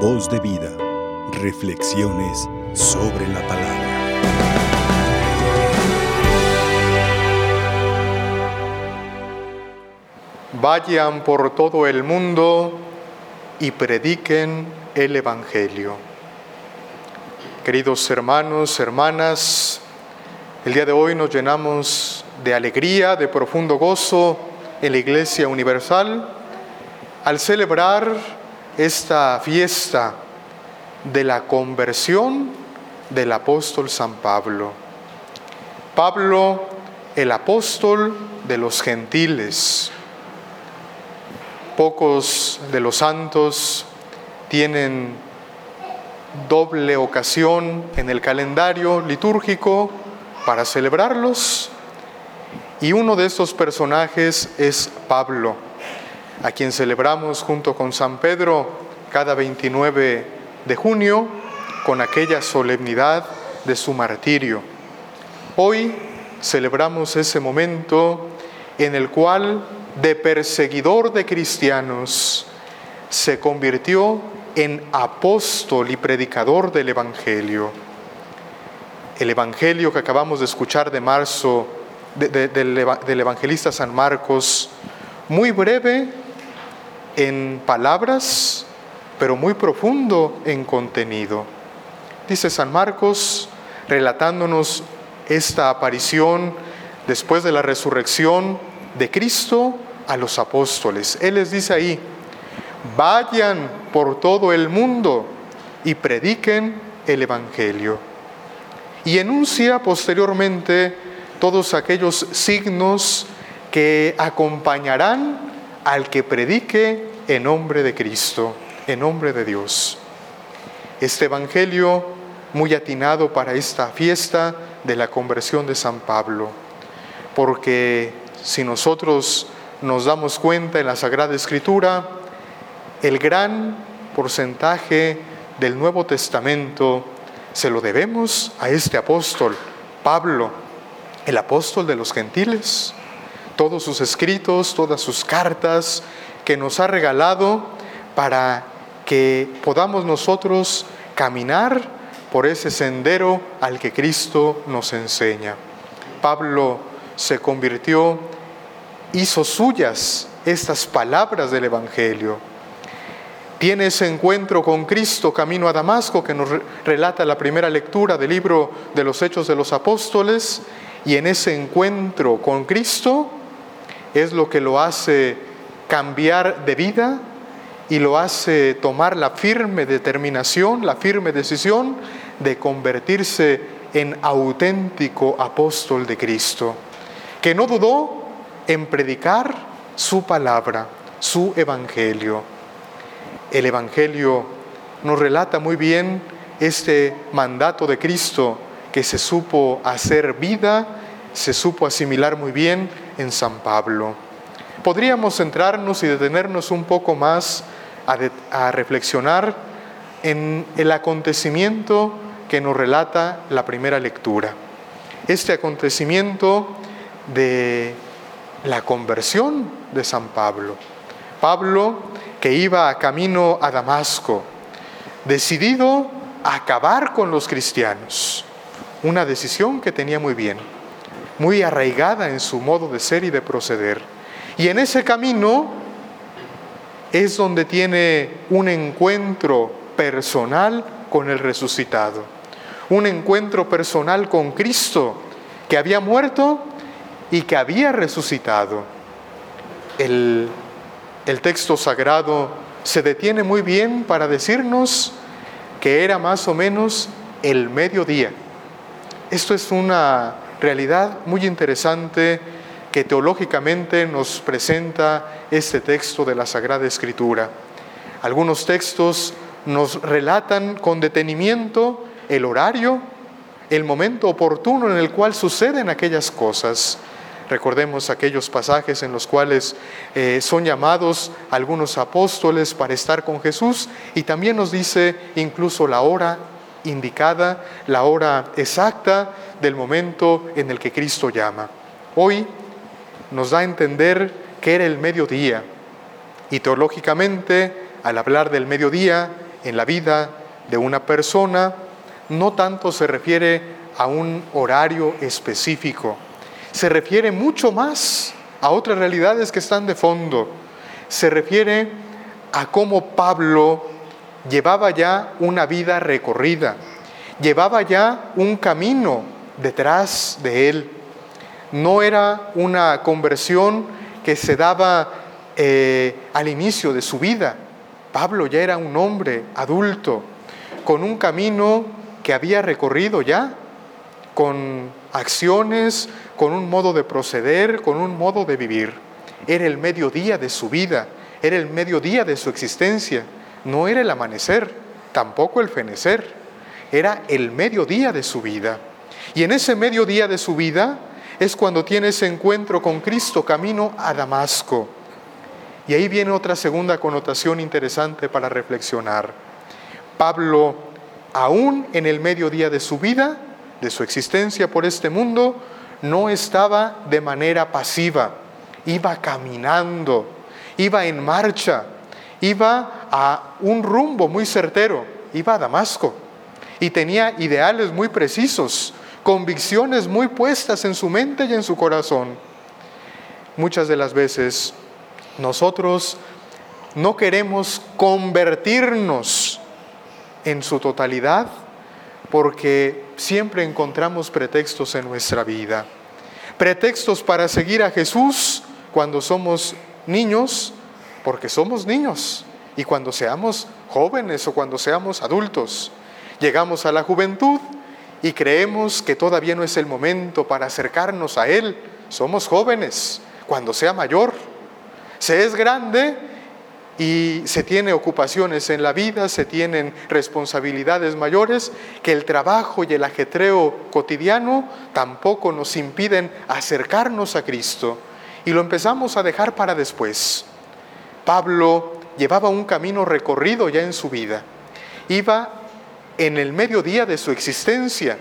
Voz de vida. Reflexiones sobre la palabra. Vayan por todo el mundo y prediquen el Evangelio. Queridos hermanos, hermanas, el día de hoy nos llenamos de alegría, de profundo gozo en la Iglesia Universal al celebrar esta fiesta de la conversión del apóstol San Pablo. Pablo, el apóstol de los gentiles. Pocos de los santos tienen doble ocasión en el calendario litúrgico para celebrarlos y uno de estos personajes es Pablo, a quien celebramos junto con San Pedro cada 29 de junio con aquella solemnidad de su martirio. Hoy celebramos ese momento en el cual de perseguidor de cristianos se convirtió en apóstol y predicador del Evangelio. El Evangelio que acabamos de escuchar de marzo del evangelista San Marcos, muy breve en palabras, pero muy profundo en contenido. Dice San Marcos, relatándonos esta aparición después de la resurrección de Cristo a los apóstoles. Él les dice ahí, vayan por todo el mundo y prediquen el Evangelio. Y enuncia posteriormente todos aquellos signos que acompañarán al que predique en nombre de Cristo, en nombre de Dios. Este Evangelio muy atinado para esta fiesta de la conversión de San Pablo, porque si nosotros nos damos cuenta en la Sagrada Escritura, el gran porcentaje del Nuevo Testamento se lo debemos a este apóstol, Pablo, el apóstol de los gentiles, todos sus escritos, todas sus cartas que nos ha regalado para que podamos nosotros caminar por ese sendero al que Cristo nos enseña. Pablo se convirtió, hizo suyas estas palabras del Evangelio. Tiene ese encuentro con Cristo camino a Damasco que nos relata la primera lectura del libro de los Hechos de los Apóstoles y en ese encuentro con Cristo es lo que lo hace cambiar de vida y lo hace tomar la firme determinación, la firme decisión de convertirse en auténtico apóstol de Cristo, que no dudó en predicar su palabra, su evangelio. El evangelio nos relata muy bien este mandato de Cristo que se supo hacer vida, se supo asimilar muy bien en San Pablo. Podríamos centrarnos y detenernos un poco más a, reflexionar en el acontecimiento que nos relata la primera lectura. Este acontecimiento de la conversión de San Pablo. Pablo que iba a camino a Damasco, decidido a acabar con los cristianos una decisión que tenía muy bien, muy arraigada en su modo de ser y de proceder. Y en ese camino es donde tiene un encuentro personal con el resucitado, un encuentro personal con Cristo, que había muerto y que había resucitado. El, el texto sagrado se detiene muy bien para decirnos que era más o menos el mediodía esto es una realidad muy interesante que teológicamente nos presenta este texto de la Sagrada Escritura. Algunos textos nos relatan con detenimiento el horario, el momento oportuno en el cual suceden aquellas cosas. Recordemos aquellos pasajes en los cuales eh, son llamados algunos apóstoles para estar con Jesús y también nos dice incluso la hora indicada, la hora exacta del momento en el que Cristo llama. Hoy nos da a entender que era el mediodía y teológicamente, al hablar del mediodía, en la vida de una persona no tanto se refiere a un horario específico, se refiere mucho más a otras realidades que están de fondo. Se refiere a cómo Pablo llevaba ya una vida recorrida, llevaba ya un camino detrás de él. No era una conversión que se daba eh, al inicio de su vida. Pablo ya era un hombre adulto, con un camino que había recorrido ya, con acciones, con un modo de proceder, con un modo de vivir. Era el mediodía de su vida, era el mediodía de su existencia, no era el amanecer, tampoco el fenecer, era el mediodía de su vida. Y en ese mediodía de su vida es cuando tiene ese encuentro con Cristo camino a Damasco. Y ahí viene otra segunda connotación interesante para reflexionar. Pablo, aún en el mediodía de su vida, de su existencia por este mundo, no estaba de manera pasiva, iba caminando, iba en marcha, iba a un rumbo muy certero, iba a Damasco y tenía ideales muy precisos, convicciones muy puestas en su mente y en su corazón. Muchas de las veces nosotros no queremos convertirnos en su totalidad porque siempre encontramos pretextos en nuestra vida. Pretextos para seguir a Jesús cuando somos niños, porque somos niños, y cuando seamos jóvenes o cuando seamos adultos. Llegamos a la juventud y creemos que todavía no es el momento para acercarnos a Él. Somos jóvenes, cuando sea mayor. Se es grande y se tiene ocupaciones en la vida, se tienen responsabilidades mayores, que el trabajo y el ajetreo cotidiano tampoco nos impiden acercarnos a Cristo y lo empezamos a dejar para después. Pablo llevaba un camino recorrido ya en su vida, iba en el mediodía de su existencia,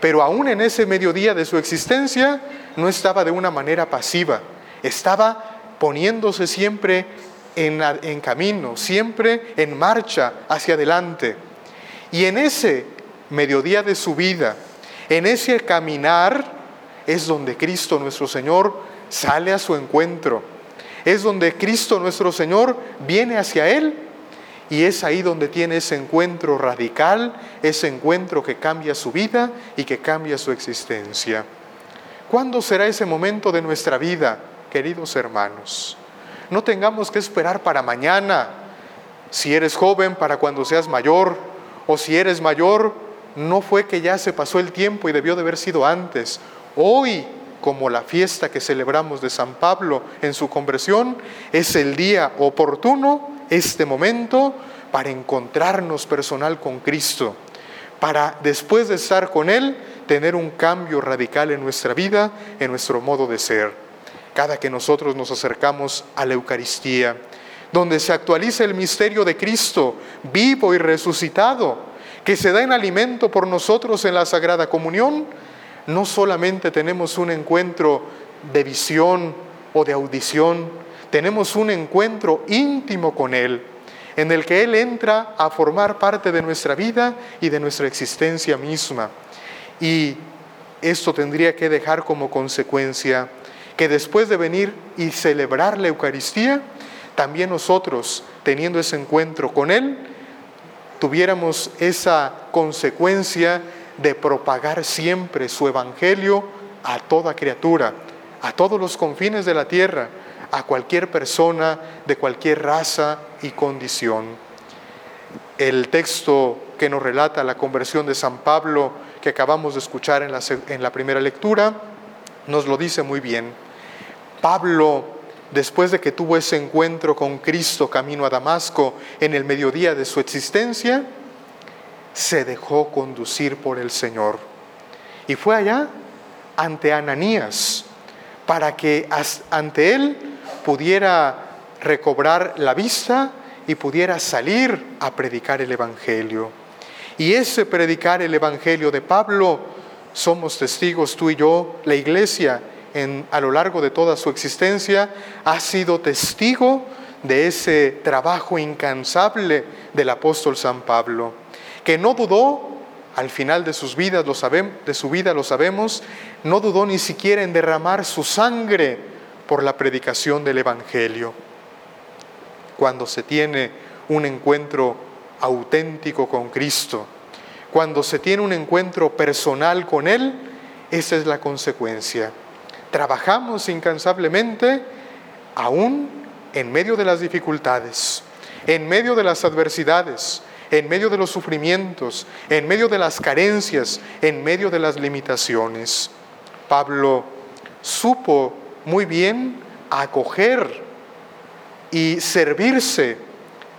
pero aún en ese mediodía de su existencia no estaba de una manera pasiva, estaba poniéndose siempre en, camino, siempre en marcha hacia adelante. Y en ese mediodía de su vida, en ese caminar, es donde Cristo nuestro Señor sale a su encuentro. Es donde Cristo nuestro Señor viene hacia Él y es ahí donde tiene ese encuentro radical, ese encuentro que cambia su vida y que cambia su existencia. ¿Cuándo será ese momento de nuestra vida, queridos hermanos? No tengamos que esperar para mañana. Si eres joven, para cuando seas mayor. O si eres mayor, no fue que ya se pasó el tiempo y debió de haber sido antes. Hoy, como la fiesta que celebramos de San Pablo en su conversión, es el día oportuno, este momento, para encontrarnos personal con Cristo, para después de estar con Él, tener un cambio radical en nuestra vida, en nuestro modo de ser. Cada que nosotros nos acercamos a la Eucaristía, donde se actualiza el misterio de Cristo vivo y resucitado, que se da en alimento por nosotros en la Sagrada Comunión, no solamente tenemos un encuentro de visión o de audición, tenemos un encuentro íntimo con Él, en el que Él entra a formar parte de nuestra vida y de nuestra existencia misma. Y esto tendría que dejar como consecuencia que después de venir y celebrar la Eucaristía, también nosotros, teniendo ese encuentro con Él, tuviéramos esa consecuencia de propagar siempre su Evangelio a toda criatura, a todos los confines de la tierra, a cualquier persona de cualquier raza y condición. El texto que nos relata la conversión de San Pablo que acabamos de escuchar en la, primera lectura, nos lo dice muy bien. Pablo, después de que tuvo ese encuentro con Cristo camino a Damasco en el mediodía de su existencia, se dejó conducir por el Señor. Y fue allá ante Ananías para que ante él pudiera recobrar la vista y pudiera salir a predicar el Evangelio. Y ese predicar el Evangelio de Pablo, somos testigos tú y yo, la iglesia, a lo largo de toda su existencia, ha sido testigo de ese trabajo incansable del apóstol San Pablo, que no dudó al final de, sus vidas, lo de su vida lo sabemos, no dudó ni siquiera en derramar su sangre por la predicación del Evangelio. Cuando se tiene un encuentro auténtico con Cristo, cuando se tiene un encuentro personal con Él, esa es la consecuencia. Trabajamos incansablemente aún en medio de las dificultades, en medio de las adversidades, en medio de los sufrimientos, en medio de las carencias, en medio de las limitaciones. Pablo supo muy bien acoger y servirse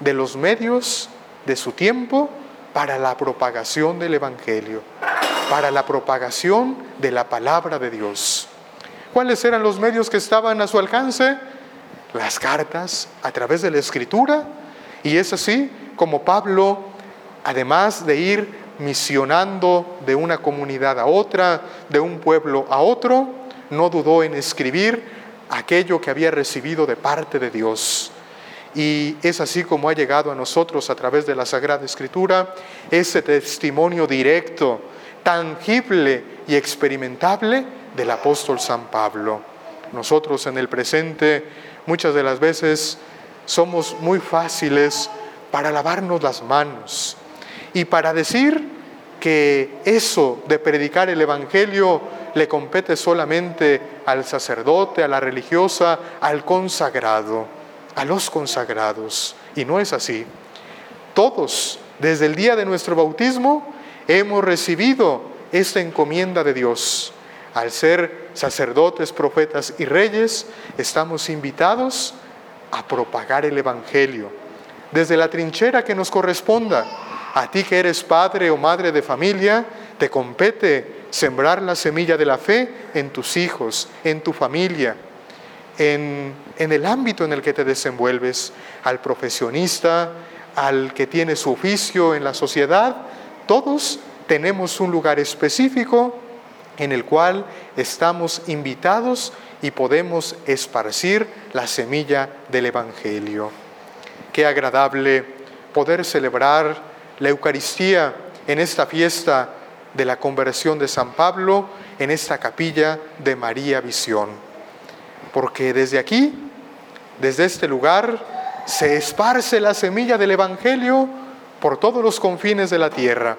de los medios de su tiempo para la propagación del Evangelio, para la propagación de la palabra de Dios. ¿Cuáles eran los medios que estaban a su alcance? Las cartas a través de la escritura. Y es así como Pablo, además de ir misionando de una comunidad a otra, de un pueblo a otro, no dudó en escribir aquello que había recibido de parte de Dios. Y es así como ha llegado a nosotros a través de la Sagrada Escritura ese testimonio directo, tangible y experimentable del apóstol San Pablo. Nosotros en el presente muchas de las veces somos muy fáciles para lavarnos las manos y para decir que eso de predicar el Evangelio le compete solamente al sacerdote, a la religiosa, al consagrado, a los consagrados. Y no es así. Todos, desde el día de nuestro bautismo, hemos recibido esta encomienda de Dios. Al ser sacerdotes, profetas y reyes, estamos invitados a propagar el Evangelio desde la trinchera que nos corresponda. A ti que eres padre o madre de familia, te compete sembrar la semilla de la fe en tus hijos, en tu familia, en, en el ámbito en el que te desenvuelves, al profesionista, al que tiene su oficio en la sociedad. Todos tenemos un lugar específico en el cual estamos invitados y podemos esparcir la semilla del Evangelio. Qué agradable poder celebrar la Eucaristía en esta fiesta de la conversión de San Pablo, en esta capilla de María Visión. Porque desde aquí, desde este lugar, se esparce la semilla del Evangelio por todos los confines de la tierra,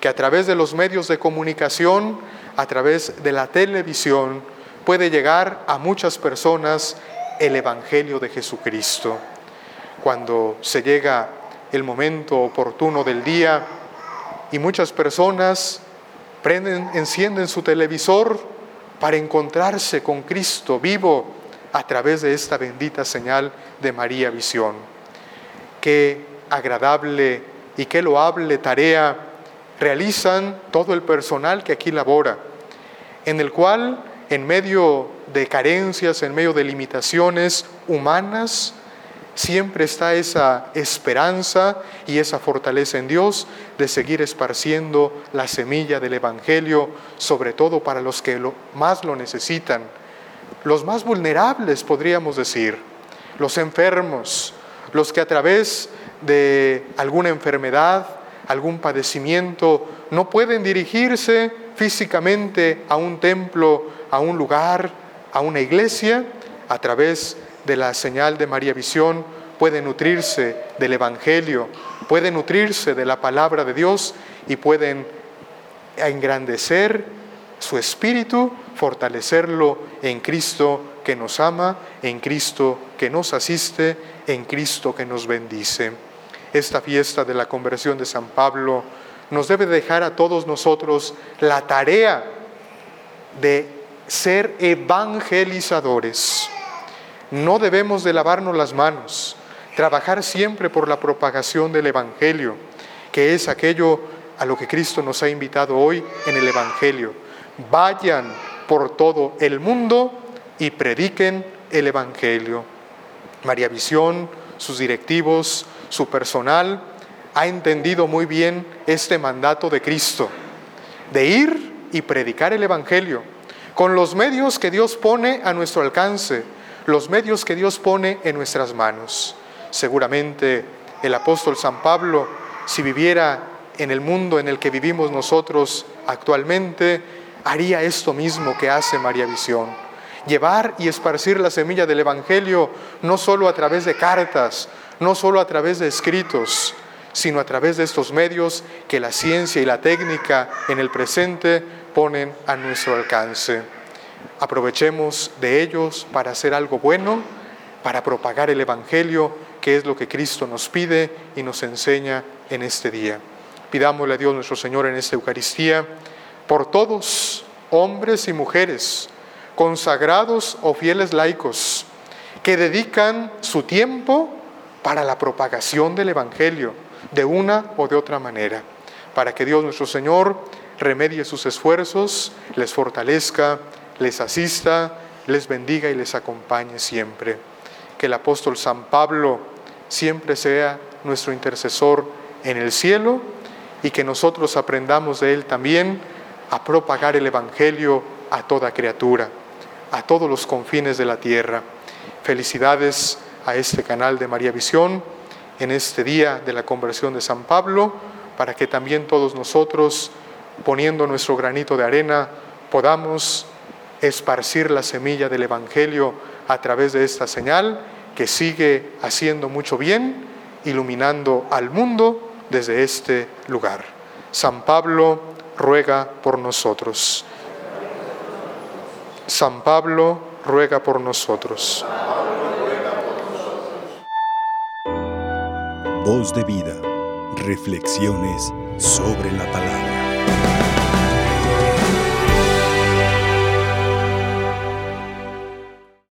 que a través de los medios de comunicación, a través de la televisión, puede llegar a muchas personas el Evangelio de Jesucristo cuando se llega el momento oportuno del día y muchas personas prenden, encienden su televisor para encontrarse con Cristo vivo a través de esta bendita señal de María Visión. Qué agradable y qué loable tarea realizan todo el personal que aquí labora, en el cual, en medio de carencias, en medio de limitaciones humanas, siempre está esa esperanza y esa fortaleza en Dios de seguir esparciendo la semilla del Evangelio, sobre todo para los que más lo necesitan, los más vulnerables podríamos decir, los enfermos, los que a través de alguna enfermedad, algún padecimiento, no pueden dirigirse físicamente a un templo, a un lugar, a una iglesia, a través de la señal de María Visión, puede nutrirse del Evangelio, puede nutrirse de la palabra de Dios y pueden engrandecer su espíritu, fortalecerlo en Cristo que nos ama, en Cristo que nos asiste, en Cristo que nos bendice. Esta fiesta de la conversión de San Pablo nos debe dejar a todos nosotros la tarea de ser evangelizadores no debemos de lavarnos las manos, trabajar siempre por la propagación del Evangelio, que es aquello a lo que Cristo nos ha invitado hoy en el Evangelio. Vayan por todo el mundo y prediquen el Evangelio. María Visión, sus directivos, su personal, ha entendido muy bien este mandato de Cristo, de ir y predicar el Evangelio, con los medios que Dios pone a nuestro alcance, los medios que Dios pone en nuestras manos. Seguramente el apóstol San Pablo, si viviera en el mundo en el que vivimos nosotros actualmente, haría esto mismo que hace María Visión. Llevar y esparcir la semilla del Evangelio no solo a través de cartas, no solo a través de escritos, sino a través de estos medios que la ciencia y la técnica en el presente ponen a nuestro alcance. Aprovechemos de ellos para hacer algo bueno, para propagar el Evangelio, que es lo que Cristo nos pide y nos enseña en este día. Pidámosle a Dios nuestro Señor en esta Eucaristía por todos, hombres y mujeres, consagrados o fieles laicos, que dedican su tiempo para la propagación del Evangelio de una o de otra manera, para que Dios nuestro Señor remedie sus esfuerzos, les fortalezca, les asista, les bendiga y les acompañe siempre. Que el apóstol San Pablo siempre sea nuestro intercesor en el cielo y que nosotros aprendamos de él también a propagar el Evangelio a toda criatura, a todos los confines de la tierra. Felicidades a este canal de María Visión en este día de la conversión de San Pablo, para que también todos nosotros, poniendo nuestro granito de arena, podamos esparcir la semilla del Evangelio a través de esta señal que sigue haciendo mucho bien, iluminando al mundo desde este lugar. San Pablo ruega por nosotros. San Pablo ruega por nosotros. Voz de vida. Reflexiones sobre la palabra.